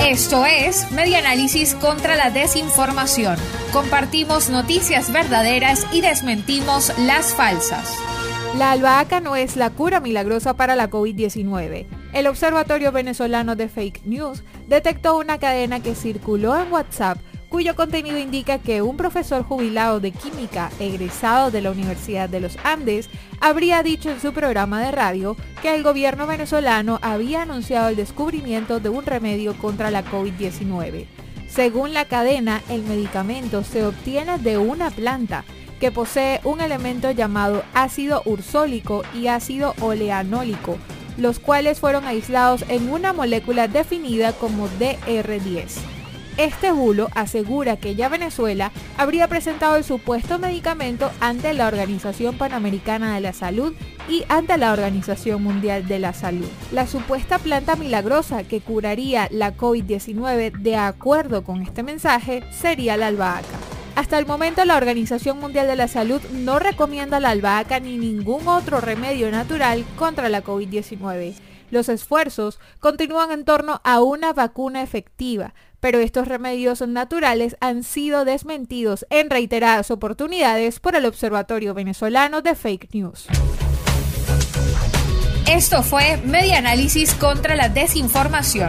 Esto es Media Análisis contra la Desinformación. Compartimos noticias verdaderas y desmentimos las falsas. La albahaca no es la cura milagrosa para la COVID-19. El Observatorio Venezolano de Fake News detectó una cadena que circuló en WhatsApp cuyo contenido indica que un profesor jubilado de química egresado de la Universidad de los Andes habría dicho en su programa de radio que el gobierno venezolano había anunciado el descubrimiento de un remedio contra la COVID-19. Según la cadena, el medicamento se obtiene de una planta que posee un elemento llamado ácido ursólico y ácido oleanólico, los cuales fueron aislados en una molécula definida como DR10. Este bulo asegura que ya Venezuela habría presentado el supuesto medicamento ante la Organización Panamericana de la Salud y ante la Organización Mundial de la Salud. La supuesta planta milagrosa que curaría la COVID-19 de acuerdo con este mensaje sería la albahaca. Hasta el momento la Organización Mundial de la Salud no recomienda la albahaca ni ningún otro remedio natural contra la COVID-19. Los esfuerzos continúan en torno a una vacuna efectiva, pero estos remedios naturales han sido desmentidos en reiteradas oportunidades por el Observatorio Venezolano de Fake News. Esto fue Media Análisis contra la Desinformación.